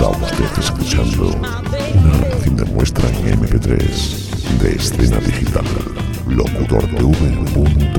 Estás escuchando una grabación de muestra en MP3 de escena digital locutordv.es.